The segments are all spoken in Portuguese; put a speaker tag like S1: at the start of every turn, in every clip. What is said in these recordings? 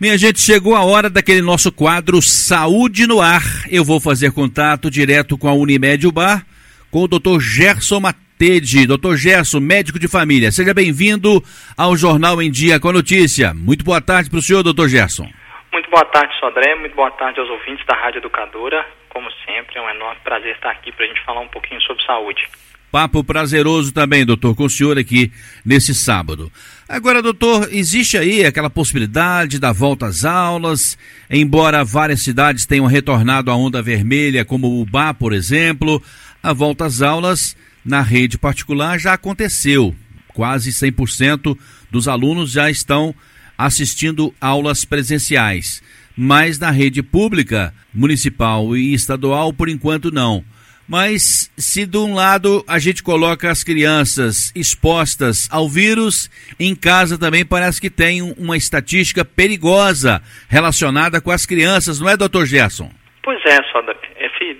S1: Minha gente, chegou a hora daquele nosso quadro Saúde no Ar. Eu vou fazer contato direto com a Unimed Bar, com o Dr. Gerson Matede. Dr. Gerson, médico de família, seja bem-vindo ao Jornal em Dia com a Notícia. Muito boa tarde para o senhor, Dr. Gerson.
S2: Muito boa tarde, Sodré. Muito boa tarde aos ouvintes da Rádio Educadora. Como sempre, é um enorme prazer estar aqui para a gente falar um pouquinho sobre saúde.
S1: Papo prazeroso também, doutor, com o senhor aqui nesse sábado. Agora, doutor, existe aí aquela possibilidade da volta às aulas, embora várias cidades tenham retornado à onda vermelha, como Ubá, por exemplo, a volta às aulas na rede particular já aconteceu. Quase 100% dos alunos já estão assistindo aulas presenciais. Mas na rede pública, municipal e estadual, por enquanto não. Mas se de um lado a gente coloca as crianças expostas ao vírus, em casa também parece que tem uma estatística perigosa relacionada com as crianças, não é, doutor Gerson?
S2: Pois é, Soda.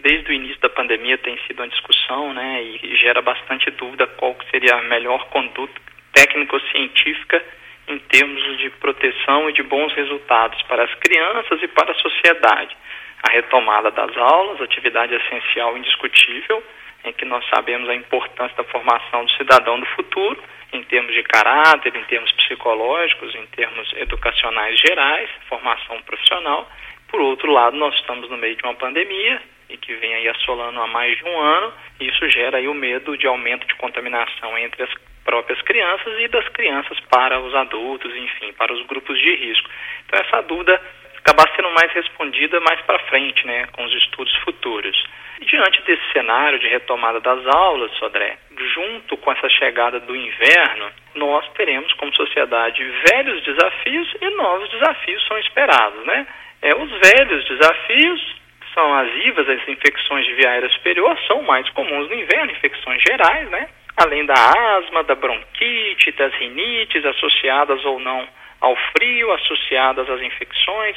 S2: Desde o início da pandemia tem sido uma discussão, né, e gera bastante dúvida qual seria a melhor conduta técnico-científica em termos de proteção e de bons resultados para as crianças e para a sociedade a retomada das aulas, atividade essencial indiscutível, em que nós sabemos a importância da formação do cidadão do futuro, em termos de caráter, em termos psicológicos, em termos educacionais gerais, formação profissional. Por outro lado, nós estamos no meio de uma pandemia e que vem aí assolando há mais de um ano, e isso gera aí o medo de aumento de contaminação entre as próprias crianças e das crianças para os adultos, enfim, para os grupos de risco. Então essa dúvida acabar sendo mais respondida mais para frente, né, com os estudos futuros. E diante desse cenário de retomada das aulas, Sodré, junto com essa chegada do inverno, nós teremos como sociedade velhos desafios e novos desafios são esperados, né? É, os velhos desafios são as IVAs, as infecções de via aérea superior, são mais comuns no inverno, infecções gerais, né? Além da asma, da bronquite, das rinites associadas ou não ao frio, associadas às infecções,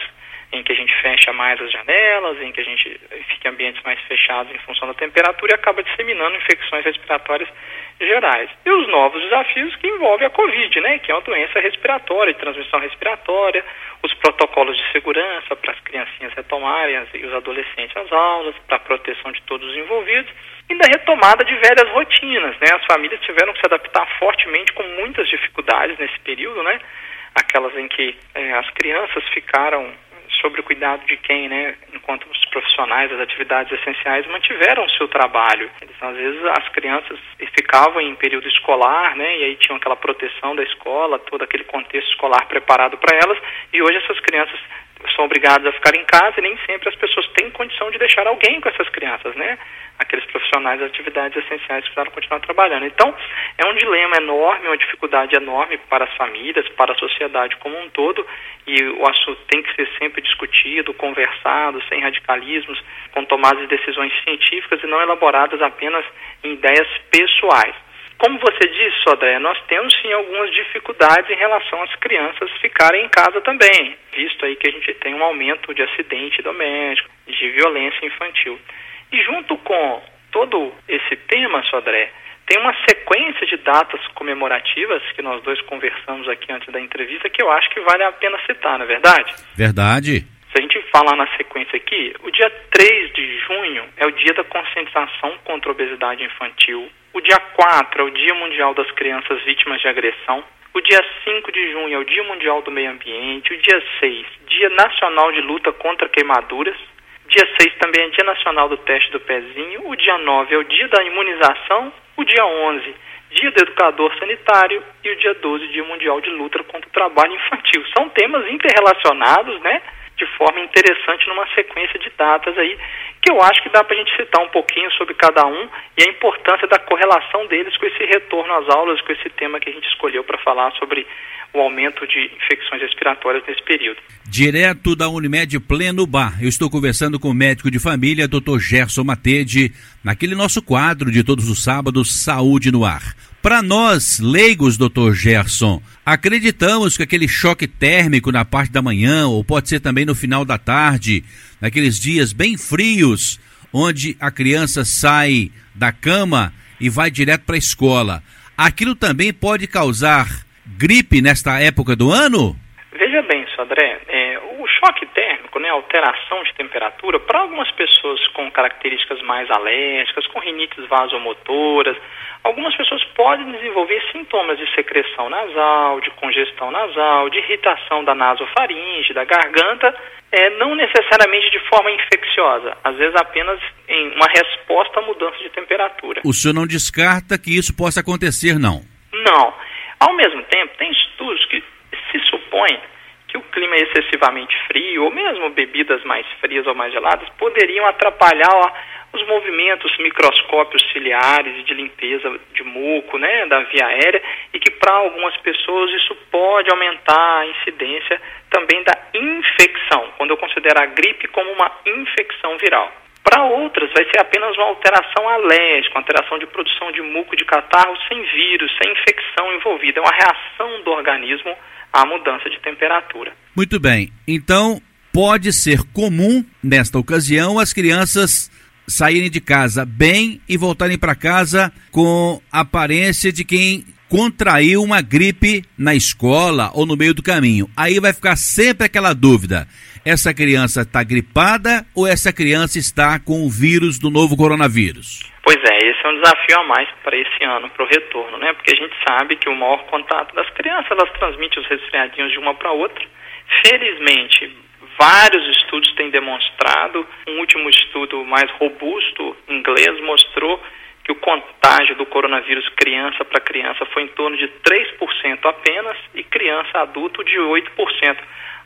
S2: em que a gente fecha mais as janelas, em que a gente fica em ambientes mais fechados em função da temperatura e acaba disseminando infecções respiratórias gerais. E os novos desafios que envolvem a Covid, né, que é uma doença respiratória, de transmissão respiratória, os protocolos de segurança para as criancinhas retomarem e os adolescentes as aulas, para a proteção de todos os envolvidos, e da retomada de velhas rotinas, né, as famílias tiveram que se adaptar fortemente com muitas dificuldades nesse período, né, aquelas em que é, as crianças ficaram sobre o cuidado de quem, né, enquanto os profissionais das atividades essenciais mantiveram o seu trabalho. Eles, às vezes as crianças ficavam em período escolar, né, e aí tinham aquela proteção da escola, todo aquele contexto escolar preparado para elas, e hoje essas crianças são obrigadas a ficar em casa e nem sempre as pessoas têm condição de deixar alguém com essas crianças, né? aqueles profissionais das atividades essenciais precisaram continuar trabalhando. Então, é um dilema enorme, uma dificuldade enorme para as famílias, para a sociedade como um todo, e o assunto tem que ser sempre discutido, conversado, sem radicalismos, com tomadas de decisões científicas e não elaboradas apenas em ideias pessoais. Como você disse, Sodré, nós temos sim algumas dificuldades em relação às crianças ficarem em casa também, visto aí que a gente tem um aumento de acidente doméstico, de violência infantil. E junto com todo esse tema, Sodré, tem uma sequência de datas comemorativas que nós dois conversamos aqui antes da entrevista que eu acho que vale a pena citar, não é verdade?
S1: Verdade.
S2: Falar na sequência aqui, o dia 3 de junho é o dia da conscientização contra a obesidade infantil. O dia 4 é o Dia Mundial das Crianças Vítimas de Agressão. O dia 5 de junho é o Dia Mundial do Meio Ambiente. O dia 6, Dia Nacional de Luta contra Queimaduras. Dia 6 também é Dia Nacional do Teste do Pezinho. O dia 9 é o Dia da Imunização. O dia 11, Dia do Educador Sanitário. E o dia 12, Dia Mundial de Luta contra o Trabalho Infantil. São temas interrelacionados, né? De forma interessante numa sequência de datas aí, que eu acho que dá para a gente citar um pouquinho sobre cada um e a importância da correlação deles com esse retorno às aulas, com esse tema que a gente escolheu para falar sobre o aumento de infecções respiratórias nesse período.
S1: Direto da Unimed Pleno Bar, eu estou conversando com o médico de família, Dr. Gerson Matede, naquele nosso quadro de todos os sábados, Saúde no Ar. Para nós, leigos, doutor Gerson, acreditamos que aquele choque térmico na parte da manhã, ou pode ser também no final da tarde, naqueles dias bem frios, onde a criança sai da cama e vai direto para a escola, aquilo também pode causar gripe nesta época do ano?
S2: Veja bem, Sodré, é, choque térmico, né, alteração de temperatura, para algumas pessoas com características mais alérgicas, com rinites vasomotoras, algumas pessoas podem desenvolver sintomas de secreção nasal, de congestão nasal, de irritação da nasofaringe, da garganta, é, não necessariamente de forma infecciosa, às vezes apenas em uma resposta à mudança de temperatura.
S1: O senhor não descarta que isso possa acontecer, não?
S2: Não. Ao mesmo tempo, tem estudos que se supõem que o clima excessivamente frio, ou mesmo bebidas mais frias ou mais geladas, poderiam atrapalhar ó, os movimentos microscópios ciliares e de limpeza de muco, né, da via aérea, e que para algumas pessoas isso pode aumentar a incidência também da infecção, quando eu considero a gripe como uma infecção viral. Para outras, vai ser apenas uma alteração alérgica, uma alteração de produção de muco de catarro sem vírus, sem infecção envolvida. É uma reação do organismo à mudança de temperatura.
S1: Muito bem. Então, pode ser comum, nesta ocasião, as crianças saírem de casa bem e voltarem para casa com a aparência de quem contraiu uma gripe na escola ou no meio do caminho. Aí vai ficar sempre aquela dúvida: essa criança está gripada ou essa criança está com o vírus do novo coronavírus?
S2: Pois é, esse é um desafio a mais para esse ano, para o retorno, né? Porque a gente sabe que o maior contato das crianças, elas transmitem os resfriadinhos de uma para outra. Felizmente, vários estudos têm demonstrado, um último estudo mais robusto, inglês, mostrou que o contágio do coronavírus criança para criança foi em torno de 3% apenas e criança adulto de 8%.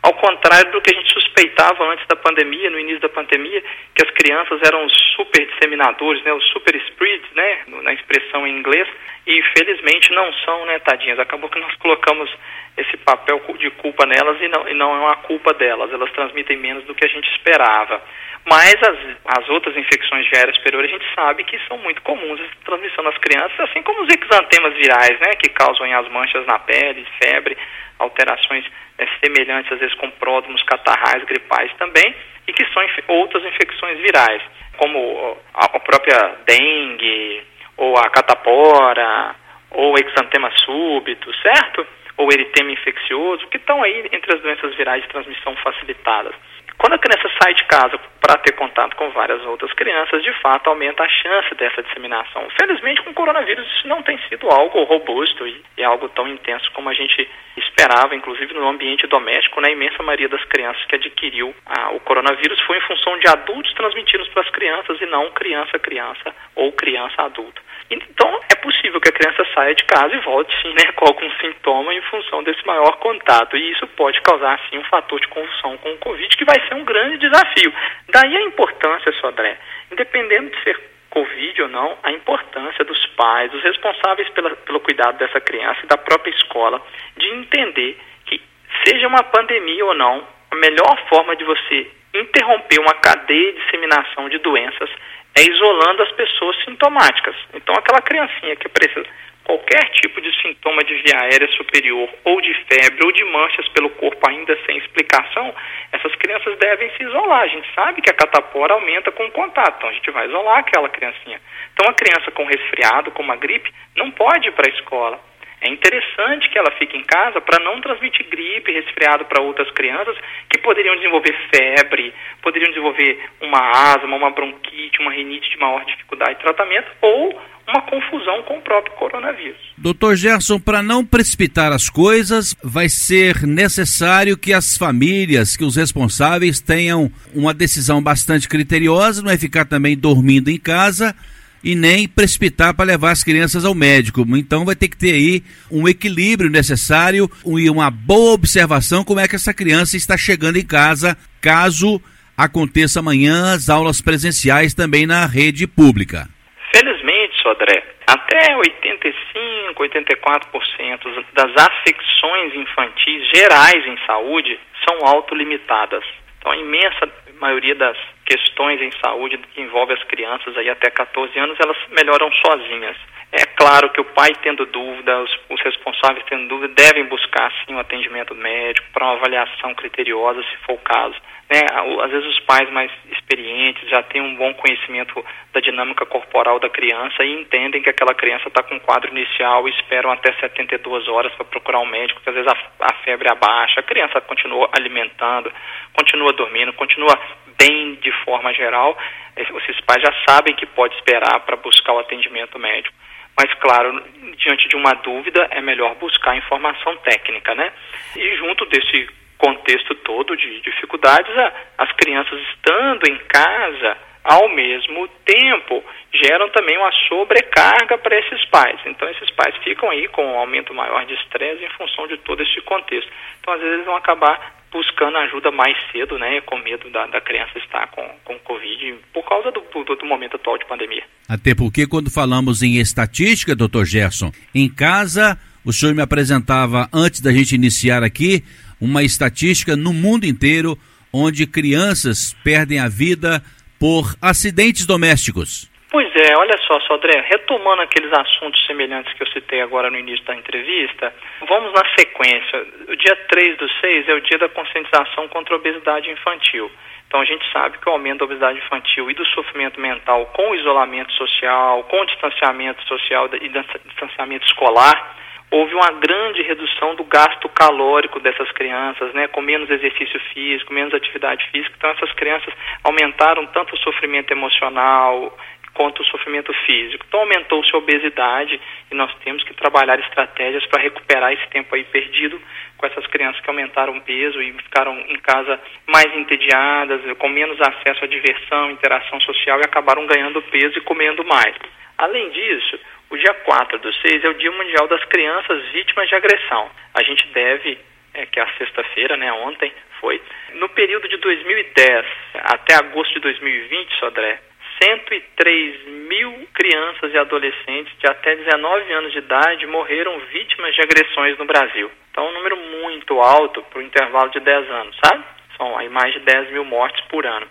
S2: Ao contrário do que a gente suspeitava antes da pandemia, no início da pandemia, que as crianças eram os super disseminadores, né, os super spreads, né, na expressão em inglês, e felizmente não são, né, tadinhas. Acabou que nós colocamos esse papel de culpa nelas e não, e não é uma culpa delas. Elas transmitem menos do que a gente esperava. Mas as, as outras infecções de aérea superior a gente sabe que são muito comuns a transmissão nas crianças, assim como os exantemas virais, né, que causam as manchas na pele, febre, alterações é, semelhantes às vezes com pródromos catarrais, gripais também, e que são inf outras infecções virais, como a, a própria dengue, ou a catapora, ou exantema súbito, certo? Ou eritema infeccioso, que estão aí entre as doenças virais de transmissão facilitadas. Quando a criança sai de casa para ter contato com várias outras crianças, de fato aumenta a chance dessa disseminação. Felizmente, com o coronavírus, isso não tem sido algo robusto e, e algo tão intenso como a gente esperava, inclusive no ambiente doméstico, né? a imensa maioria das crianças que adquiriu ah, o coronavírus foi em função de adultos transmitindo para as crianças e não criança-criança ou criança-adulto. Então, é possível que a criança saia de casa e volte, sim, né, com algum sintoma em função desse maior contato. E isso pode causar, sim, um fator de convulsão com o Covid, que vai ser um grande desafio. Daí a importância, Sodré, independente de ser Covid ou não, a importância dos pais, dos responsáveis pela, pelo cuidado dessa criança e da própria escola, de entender que, seja uma pandemia ou não, a melhor forma de você interromper uma cadeia de disseminação de doenças é isolando as pessoas sintomáticas. Então, aquela criancinha que precisa qualquer tipo de sintoma de via aérea superior, ou de febre, ou de manchas pelo corpo ainda sem explicação, essas crianças devem se isolar. A gente sabe que a catapora aumenta com o contato, então a gente vai isolar aquela criancinha. Então, a criança com resfriado, com uma gripe, não pode ir para a escola. É interessante que ela fique em casa para não transmitir gripe, resfriado para outras crianças que poderiam desenvolver febre, poderiam desenvolver uma asma, uma bronquite, uma rinite de maior dificuldade de tratamento ou uma confusão com o próprio coronavírus.
S1: Doutor Gerson, para não precipitar as coisas, vai ser necessário que as famílias, que os responsáveis tenham uma decisão bastante criteriosa, não é ficar também dormindo em casa e nem precipitar para levar as crianças ao médico. Então vai ter que ter aí um equilíbrio necessário e uma boa observação como é que essa criança está chegando em casa, caso aconteça amanhã as aulas presenciais também na rede pública.
S2: Felizmente, Sodré, até 85, 84% das afecções infantis gerais em saúde são autolimitadas. Então, a imensa maioria das questões em saúde que envolve as crianças aí até 14 anos, elas melhoram sozinhas. É claro que o pai tendo dúvida, os, os responsáveis tendo dúvida, devem buscar sim um atendimento médico para uma avaliação criteriosa, se for o caso. Né? Às vezes os pais mais experientes já têm um bom conhecimento da dinâmica corporal da criança e entendem que aquela criança está com um quadro inicial e esperam até 72 horas para procurar um médico, porque às vezes a, a febre abaixa, a criança continua alimentando, continua dormindo, continua bem de forma geral, esses pais já sabem que pode esperar para buscar o atendimento médico. Mas, claro, diante de uma dúvida, é melhor buscar informação técnica, né? E junto desse contexto todo de dificuldades, as crianças estando em casa, ao mesmo tempo, geram também uma sobrecarga para esses pais. Então, esses pais ficam aí com um aumento maior de estresse em função de todo esse contexto. Então, às vezes, vão acabar buscando ajuda mais cedo, né, com medo da, da criança estar com, com Covid, por causa do, do, do, momento atual de pandemia.
S1: Até porque quando falamos em estatística, doutor Gerson, em casa, o senhor me apresentava, antes da gente iniciar aqui, uma estatística no mundo inteiro, onde crianças perdem a vida por acidentes domésticos.
S2: Pois é, olha só, Sodré, retomando aqueles assuntos semelhantes que eu citei agora no início da entrevista, vamos na sequência. O dia 3 do 6 é o dia da conscientização contra a obesidade infantil. Então a gente sabe que o aumento da obesidade infantil e do sofrimento mental com o isolamento social, com o distanciamento social e distanciamento escolar, houve uma grande redução do gasto calórico dessas crianças, né, com menos exercício físico, menos atividade física. Então essas crianças aumentaram tanto o sofrimento emocional, quanto o sofrimento físico. Então aumentou-se a obesidade e nós temos que trabalhar estratégias para recuperar esse tempo aí perdido com essas crianças que aumentaram peso e ficaram em casa mais entediadas, com menos acesso à diversão, interação social e acabaram ganhando peso e comendo mais. Além disso, o dia 4 do 6 é o Dia Mundial das Crianças Vítimas de Agressão. A gente deve, é, que é a sexta-feira, né, ontem foi, no período de 2010 até agosto de 2020, Sodré, 103 mil crianças e adolescentes de até 19 anos de idade morreram vítimas de agressões no Brasil. Então, é um número muito alto para o intervalo de 10 anos, sabe? São aí mais de 10 mil mortes por ano.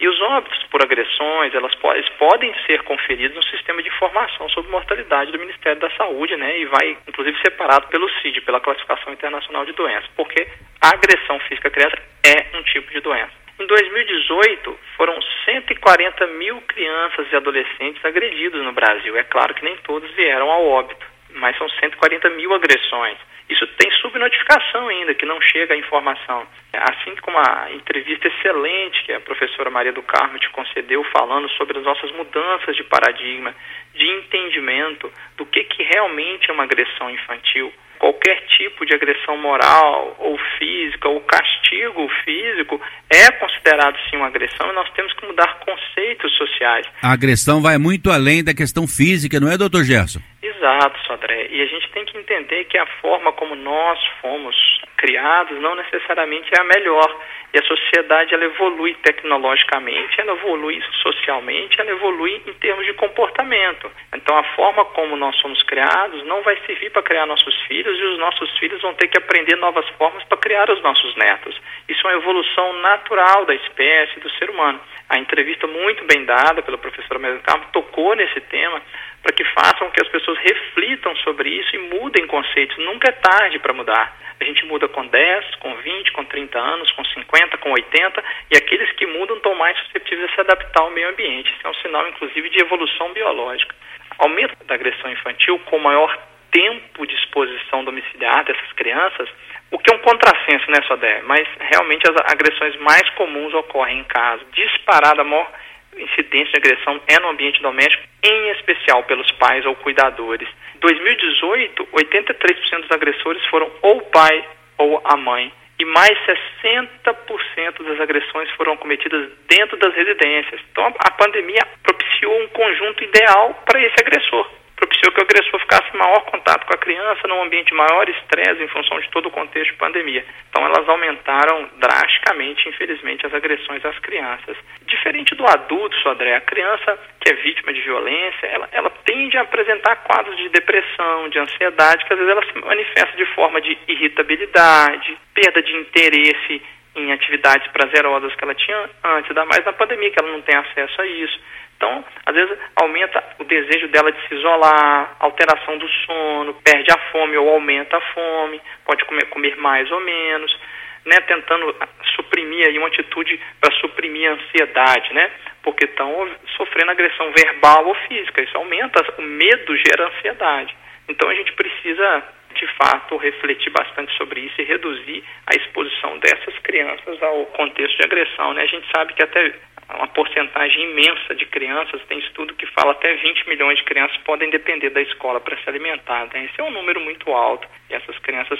S2: E os óbitos por agressões, elas podem ser conferidos no sistema de informação sobre mortalidade do Ministério da Saúde, né? E vai, inclusive, separado pelo CID, pela Classificação Internacional de Doenças, porque a agressão física à criança é um tipo de doença. Em 2018, foram 140 mil crianças e adolescentes agredidos no Brasil. É claro que nem todos vieram ao óbito, mas são 140 mil agressões. Isso tem subnotificação ainda, que não chega a informação. Assim como a entrevista excelente que a professora Maria do Carmo te concedeu, falando sobre as nossas mudanças de paradigma, de entendimento do que, que realmente é uma agressão infantil qualquer tipo de agressão moral ou física ou castigo físico é considerado sim uma agressão e nós temos que mudar conceitos sociais.
S1: A agressão vai muito além da questão física, não é, doutor Gerson?
S2: Exato, Sodré. E a gente tem que entender que a forma como nós fomos criados não necessariamente é a melhor. E a sociedade ela evolui tecnologicamente, ela evolui socialmente, ela evolui em termos de comportamento. Então a forma como nós somos criados não vai servir para criar nossos filhos e os nossos filhos vão ter que aprender novas formas para criar os nossos netos. Isso é uma evolução natural da espécie, do ser humano. A entrevista muito bem dada pela professora Maria Carmo tocou nesse tema para que façam que as pessoas reflitam sobre isso e mudem conceitos. Nunca é tarde para mudar. A gente muda com 10, com 20, com 30 anos, com 50, com 80, e aqueles que mudam estão mais suscetíveis a se adaptar ao meio ambiente. Isso é um sinal, inclusive, de evolução biológica. Aumento da agressão infantil com maior tempo de exposição domiciliar dessas crianças, o que é um contrassenso, né, Sodé? Mas realmente as agressões mais comuns ocorrem em casa. Disparada a maior incidência de agressão é no ambiente doméstico, em especial pelos pais ou cuidadores. Em 2018, 83% dos agressores foram ou o pai ou a mãe. E mais 60% das agressões foram cometidas dentro das residências. Então a pandemia propiciou um conjunto ideal para esse agressor propiciou que o agressor ficasse maior contato com a criança, num ambiente de maior estresse em função de todo o contexto de pandemia. Então elas aumentaram drasticamente, infelizmente, as agressões às crianças. Diferente do adulto, Sodré, a criança que é vítima de violência, ela, ela tende a apresentar quadros de depressão, de ansiedade, que às vezes ela se manifesta de forma de irritabilidade, perda de interesse em atividades prazerosas que ela tinha antes, ainda mais na pandemia, que ela não tem acesso a isso. Então, às vezes, aumenta o desejo dela de se isolar, alteração do sono, perde a fome ou aumenta a fome, pode comer, comer mais ou menos, né, tentando suprimir aí uma atitude para suprimir a ansiedade, né, porque estão sofrendo agressão verbal ou física. Isso aumenta, o medo gera ansiedade. Então, a gente precisa de fato, refletir bastante sobre isso e reduzir a exposição dessas crianças ao contexto de agressão. Né? A gente sabe que até uma porcentagem imensa de crianças, tem estudo que fala até 20 milhões de crianças podem depender da escola para se alimentar. Né? Esse é um número muito alto e essas crianças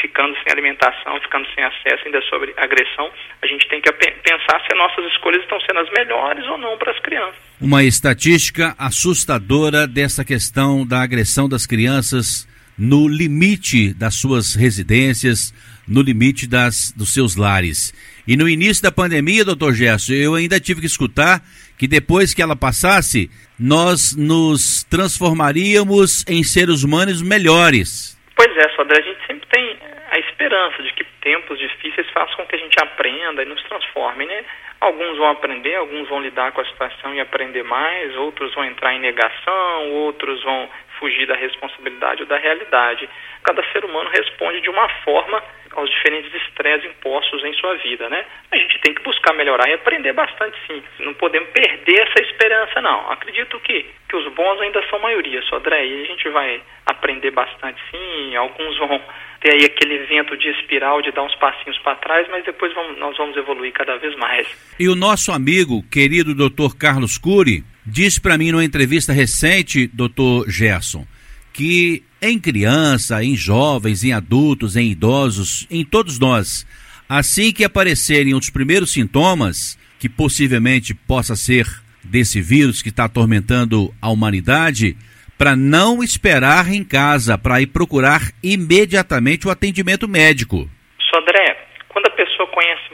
S2: ficando sem alimentação, ficando sem acesso ainda sobre agressão, a gente tem que pensar se nossas escolhas estão sendo as melhores ou não para as crianças.
S1: Uma estatística assustadora dessa questão da agressão das crianças no limite das suas residências, no limite das, dos seus lares. E no início da pandemia, doutor Gerson, eu ainda tive que escutar que depois que ela passasse, nós nos transformaríamos em seres humanos melhores.
S2: Pois é, Sodré, a gente sempre tem a esperança de que tempos difíceis façam com que a gente aprenda e nos transforme, né? Alguns vão aprender, alguns vão lidar com a situação e aprender mais, outros vão entrar em negação, outros vão fugir da responsabilidade ou da realidade. Cada ser humano responde de uma forma aos diferentes estresses impostos em sua vida, né? A gente tem que buscar melhorar e aprender bastante, sim. Não podemos perder essa esperança, não. Acredito que, que os bons ainda são maioria, Sodré, e a gente vai aprender bastante, sim. Alguns vão ter aí aquele vento de espiral de dar uns passinhos para trás, mas depois vamos, nós vamos evoluir cada vez mais.
S1: E o nosso amigo, querido Dr. Carlos Cury, disse para mim numa entrevista recente, Dr. Gerson, que em criança, em jovens, em adultos, em idosos, em todos nós, assim que aparecerem os primeiros sintomas, que possivelmente possa ser desse vírus que está atormentando a humanidade, para não esperar em casa, para ir procurar imediatamente o atendimento médico.
S2: Sodré, quando a pessoa conhece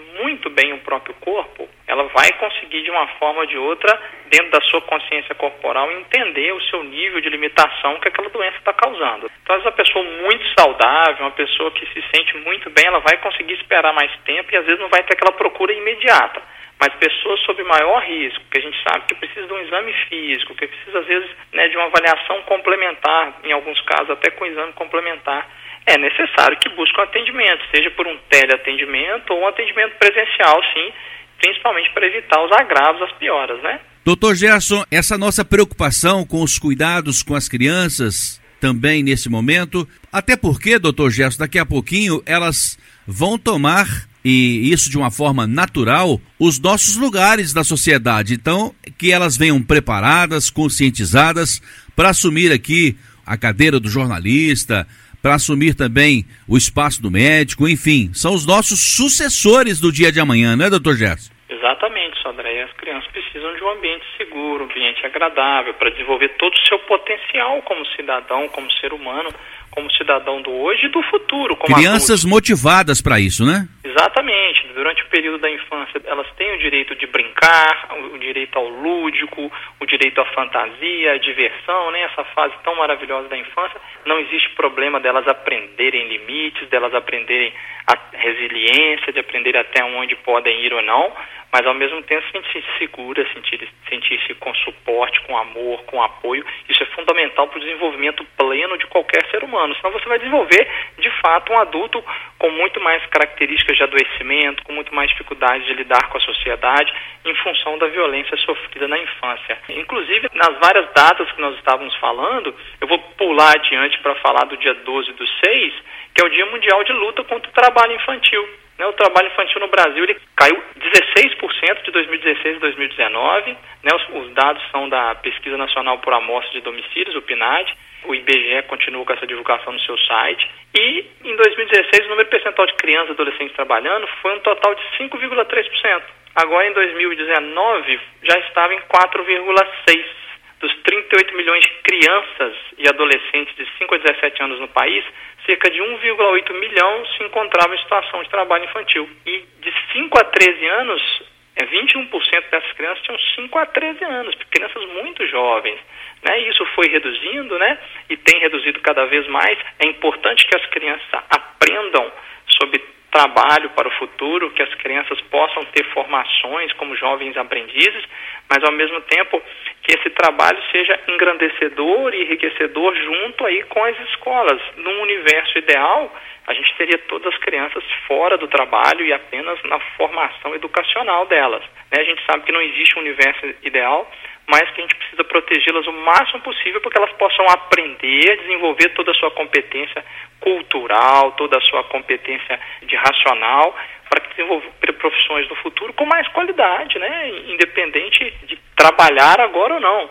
S2: muito bem o próprio corpo, ela vai conseguir de uma forma ou de outra, dentro da sua consciência corporal, entender o seu nível de limitação que aquela doença está causando. Então, uma pessoa muito saudável, uma pessoa que se sente muito bem, ela vai conseguir esperar mais tempo e às vezes não vai ter aquela procura imediata. Mas pessoas sob maior risco, que a gente sabe que precisa de um exame físico, que precisa, às vezes, né, de uma avaliação complementar, em alguns casos até com exame complementar, é necessário que busque um atendimento, seja por um teleatendimento ou um atendimento presencial, sim, principalmente para evitar os agravos, as pioras, né?
S1: Doutor Gerson, essa nossa preocupação com os cuidados com as crianças também nesse momento, até porque, doutor Gerson, daqui a pouquinho elas vão tomar, e isso de uma forma natural, os nossos lugares da sociedade. Então, que elas venham preparadas, conscientizadas para assumir aqui a cadeira do jornalista, para assumir também o espaço do médico, enfim, são os nossos sucessores do dia de amanhã, não é, doutor Gerson?
S2: Exatamente, Sandré. As crianças precisam de um ambiente seguro, um ambiente agradável, para desenvolver todo o seu potencial como cidadão, como ser humano, como cidadão do hoje e do futuro.
S1: Crianças adulto. motivadas para isso, né?
S2: Exatamente. Durante o período da infância, elas têm o direito de brincar, o direito ao lúdico, o direito à fantasia, à diversão, né? Essa fase tão maravilhosa da infância. Não existe problema delas aprenderem limites, delas aprenderem a resiliência, de aprender até onde podem ir ou não mas ao mesmo tempo sentir-se segura, sentir-se sentir com suporte, com amor, com apoio. Isso é fundamental para o desenvolvimento pleno de qualquer ser humano. Senão você vai desenvolver, de fato, um adulto com muito mais características de adoecimento, com muito mais dificuldade de lidar com a sociedade, em função da violência sofrida na infância. Inclusive, nas várias datas que nós estávamos falando, eu vou pular adiante para falar do dia 12 do 6, que é o Dia Mundial de Luta contra o Trabalho Infantil. Né, o trabalho infantil no Brasil ele caiu 16% de 2016 a 2019. Né, os, os, dados são da Pesquisa Nacional por Amostra de Domicílios, o PNAD. O IBGE continua com essa divulgação no seu site. E em 2016, o número percentual de crianças e adolescentes trabalhando foi um total de 5,3%. Agora, em 2019, já estava em 4,6%. Dos 38 milhões de crianças e adolescentes de 5 a 17 anos no país, cerca de 1,8 milhão se encontravam em situação de trabalho infantil. E de 5 a 13 anos, 21% é, dessas crianças tinham 5 a 13 anos, crianças muito jovens. Né? Isso foi reduzindo né? e tem reduzido cada vez mais. É importante que as crianças aprendam sobre trabalho para o futuro, que as crianças possam ter formações como jovens aprendizes, mas ao mesmo tempo que esse trabalho seja engrandecedor e enriquecedor junto aí com as escolas. Num universo ideal, a gente teria todas as crianças fora do trabalho e apenas na formação educacional delas. Né? A gente sabe que não existe um universo ideal, mas que a gente precisa protegê-las o máximo possível para que elas possam aprender, desenvolver toda a sua competência cultural, toda a sua competência de racional, para desenvolver profissões no futuro com mais qualidade, né? independente de trabalhar agora ou não.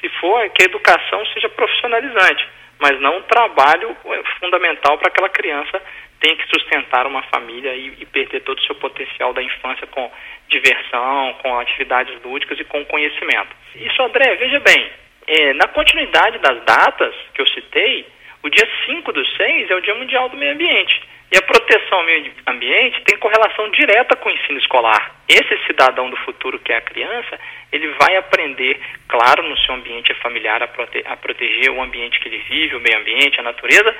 S2: Se for que a educação seja profissionalizante, mas não um trabalho é, fundamental para aquela criança tem que sustentar uma família e, e, perder todo o seu potencial da infância com diversão, com atividades lúdicas e com conhecimento. Isso, André, veja bem, é, na continuidade das datas que eu citei, o dia 5 do 6 é o Dia Mundial do Meio Ambiente. E a proteção ao meio ambiente tem correlação direta com o ensino escolar. Esse cidadão do futuro, que é a criança, ele vai aprender, claro, no seu ambiente familiar, a, prote a proteger o ambiente que ele vive, o meio ambiente, a natureza,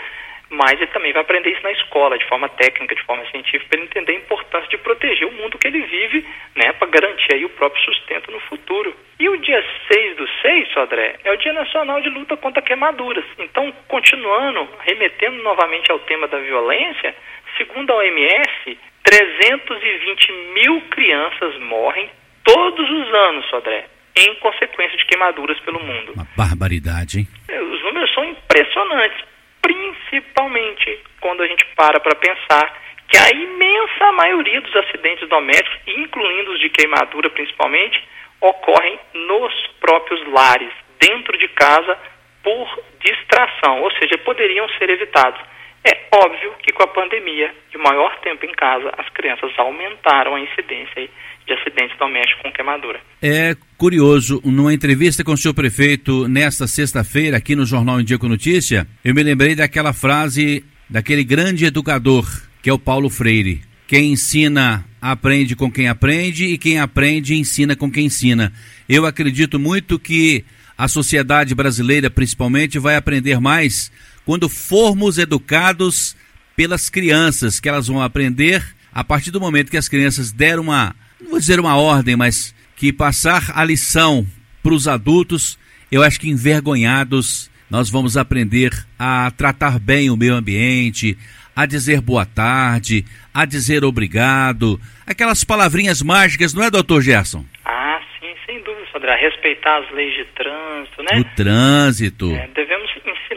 S2: mas ele também vai aprender isso na escola, de forma técnica, de forma científica, para ele entender a importância de proteger o mundo que ele vive, né, para garantir aí o próprio sustento no futuro. E o dia 6 do 6, Sodré, é o Dia Nacional de Luta contra Queimaduras. Então, continuando, remetendo novamente ao tema da violência, segundo a OMS, 320 mil crianças morrem todos os anos, Sodré, em consequência de queimaduras pelo mundo.
S1: Uma barbaridade, hein?
S2: Os números são impressionantes principalmente quando a gente para para pensar que a imensa maioria dos acidentes domésticos, incluindo os de queimadura principalmente, ocorrem nos próprios lares, dentro de casa, por distração, ou seja, poderiam ser evitados. É óbvio que com a pandemia de maior tempo em casa, as crianças aumentaram a incidência de acidentes domésticos com queimadura.
S1: É curioso, numa entrevista com o senhor prefeito nesta sexta-feira, aqui no Jornal Em Dia com Notícia, eu me lembrei daquela frase daquele grande educador, que é o Paulo Freire. Quem ensina aprende com quem aprende e quem aprende ensina com quem ensina. Eu acredito muito que a sociedade brasileira, principalmente, vai aprender mais quando formos educados pelas crianças, que elas vão aprender a partir do momento que as crianças deram uma, vou dizer uma ordem, mas que passar a lição para os adultos, eu acho que envergonhados nós vamos aprender a tratar bem o meio ambiente, a dizer boa tarde, a dizer obrigado, aquelas palavrinhas mágicas, não é, doutor Gerson?
S2: Ah, sim, sem dúvida, Sandra. Respeitar as leis de trânsito, né?
S1: O trânsito.
S2: É, devemos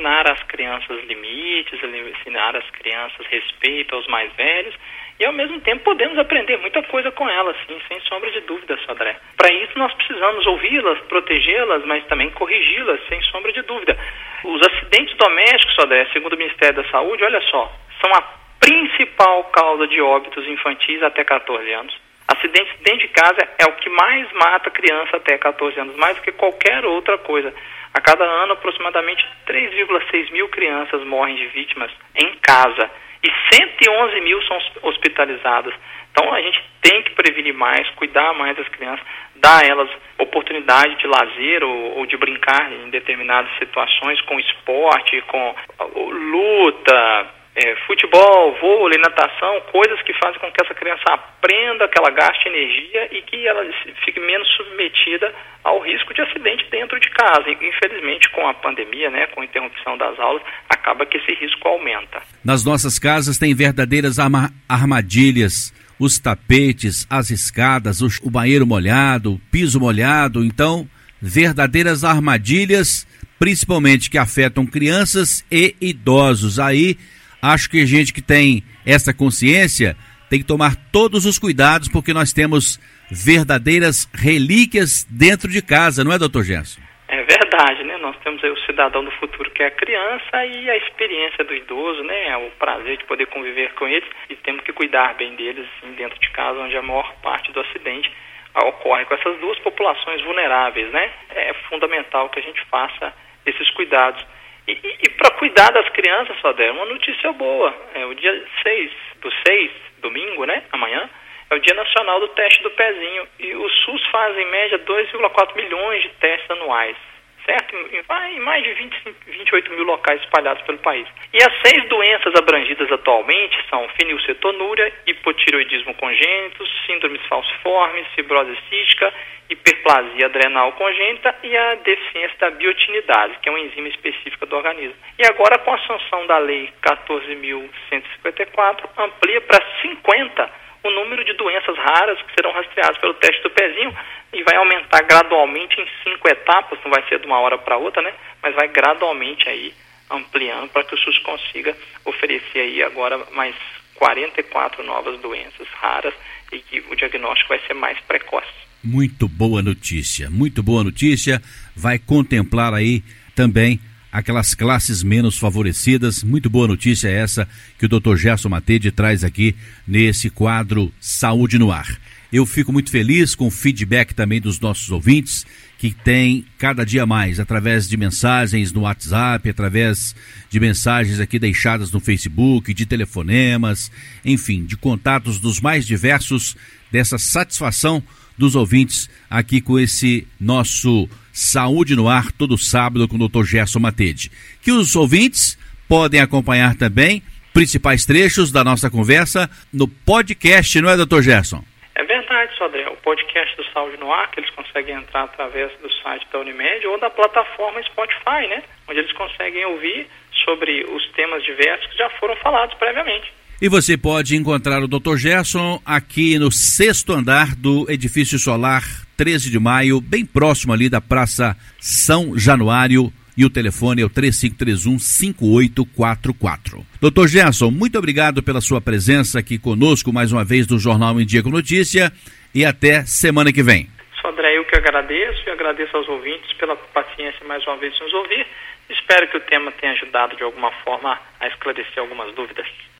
S2: ensinar às crianças limites, ensinar às crianças respeito aos mais velhos e ao mesmo tempo podemos aprender muita coisa com elas, sim, sem sombra de dúvida, Sodré. Para isso nós precisamos ouvi-las, protegê-las, mas também corrigi-las, sem sombra de dúvida. Os acidentes domésticos, Sodré, segundo o Ministério da Saúde, olha só, são a principal causa de óbitos infantis até 14 anos. Acidentes dentro de casa é o que mais mata criança até 14 anos, mais do que qualquer outra coisa. A cada ano, aproximadamente 3,6 mil crianças morrem de vítimas em casa e 111 mil são hospitalizadas. Então a gente tem que prevenir mais, cuidar mais das crianças, dar a elas oportunidade de lazer ou, ou de brincar em determinadas situações com esporte, com luta, é, futebol, vôlei, natação, coisas que fazem com que essa criança aprenda, que ela gaste energia e que ela fique menos submetida ao risco de acidente dentro de casa. E, infelizmente, com a pandemia, né, com a interrupção das aulas, acaba que esse risco aumenta.
S1: Nas nossas casas tem verdadeiras armadilhas. Os tapetes, as escadas, o, banheiro molhado, o piso molhado. Então, verdadeiras armadilhas, principalmente que afetam crianças e idosos. Aí Acho que gente que tem essa consciência tem que tomar todos os cuidados, porque nós temos verdadeiras relíquias dentro de casa, não é, doutor Gerson?
S2: É verdade, né? Nós temos aí o cidadão do futuro que é a criança e a experiência do idoso, né? O prazer de poder conviver com eles e temos que cuidar bem deles assim, dentro de casa, onde a maior parte do acidente ocorre com essas duas populações vulneráveis, né? É fundamental que a gente faça esses cuidados. E, e, para cuidar das crianças, Sodé, uma notícia boa. É o dia 6 do 6, domingo, né? Amanhã, é o Dia Nacional do Teste do Pezinho. E o SUS faz, em média, 2,4 milhões de testes anuais. Certo? Em mais de 25, 28 mil locais espalhados pelo país. E as seis doenças abrangidas atualmente são fenilcetonúria, hipotiroidismo congênito, síndromes falciformes, fibrose cística, hiperplasia adrenal congênita e a deficiência da biotinidase, que é uma enzima específica do organismo. E agora, com a sanção da Lei 14.154, amplia para 50 o número de doenças raras que serão rastreadas pelo teste do pezinho e vai aumentar gradualmente em cinco etapas, não vai ser de uma hora para outra, né? Mas vai gradualmente aí ampliando para que o SUS consiga oferecer aí agora mais 44 novas doenças raras e que o diagnóstico vai ser mais precoce.
S1: Muito boa notícia, muito boa notícia. Vai contemplar aí também aquelas classes menos favorecidas. Muito boa notícia essa que o Dr. Gerson Matede traz aqui nesse quadro Saúde no Ar. Eu fico muito feliz com o feedback também dos nossos ouvintes, que tem cada dia mais, através de mensagens no WhatsApp, através de mensagens aqui deixadas no Facebook, de telefonemas, enfim, de contatos dos mais diversos, dessa satisfação dos ouvintes aqui com esse nosso Saúde no Ar, todo sábado com o Dr. Gerson Matede. Que os ouvintes podem acompanhar também principais trechos da nossa conversa no podcast, não é, Dr. Gerson?
S2: É verdade, Sodré. O podcast do Saúde no Ar, que eles conseguem entrar através do site da Unimed ou da plataforma Spotify, né? Onde eles conseguem ouvir sobre os temas diversos que já foram falados previamente.
S1: E você pode encontrar o Dr. Gerson aqui no sexto andar do edifício solar 13 de maio, bem próximo ali da Praça São Januário. E o telefone é o 3531-5844. Doutor Gerson, muito obrigado pela sua presença aqui conosco mais uma vez no Jornal em Dia com Notícia e até semana que vem.
S2: Sou André, eu que agradeço e agradeço aos ouvintes pela paciência mais uma vez de nos ouvir. Espero que o tema tenha ajudado de alguma forma a esclarecer algumas dúvidas.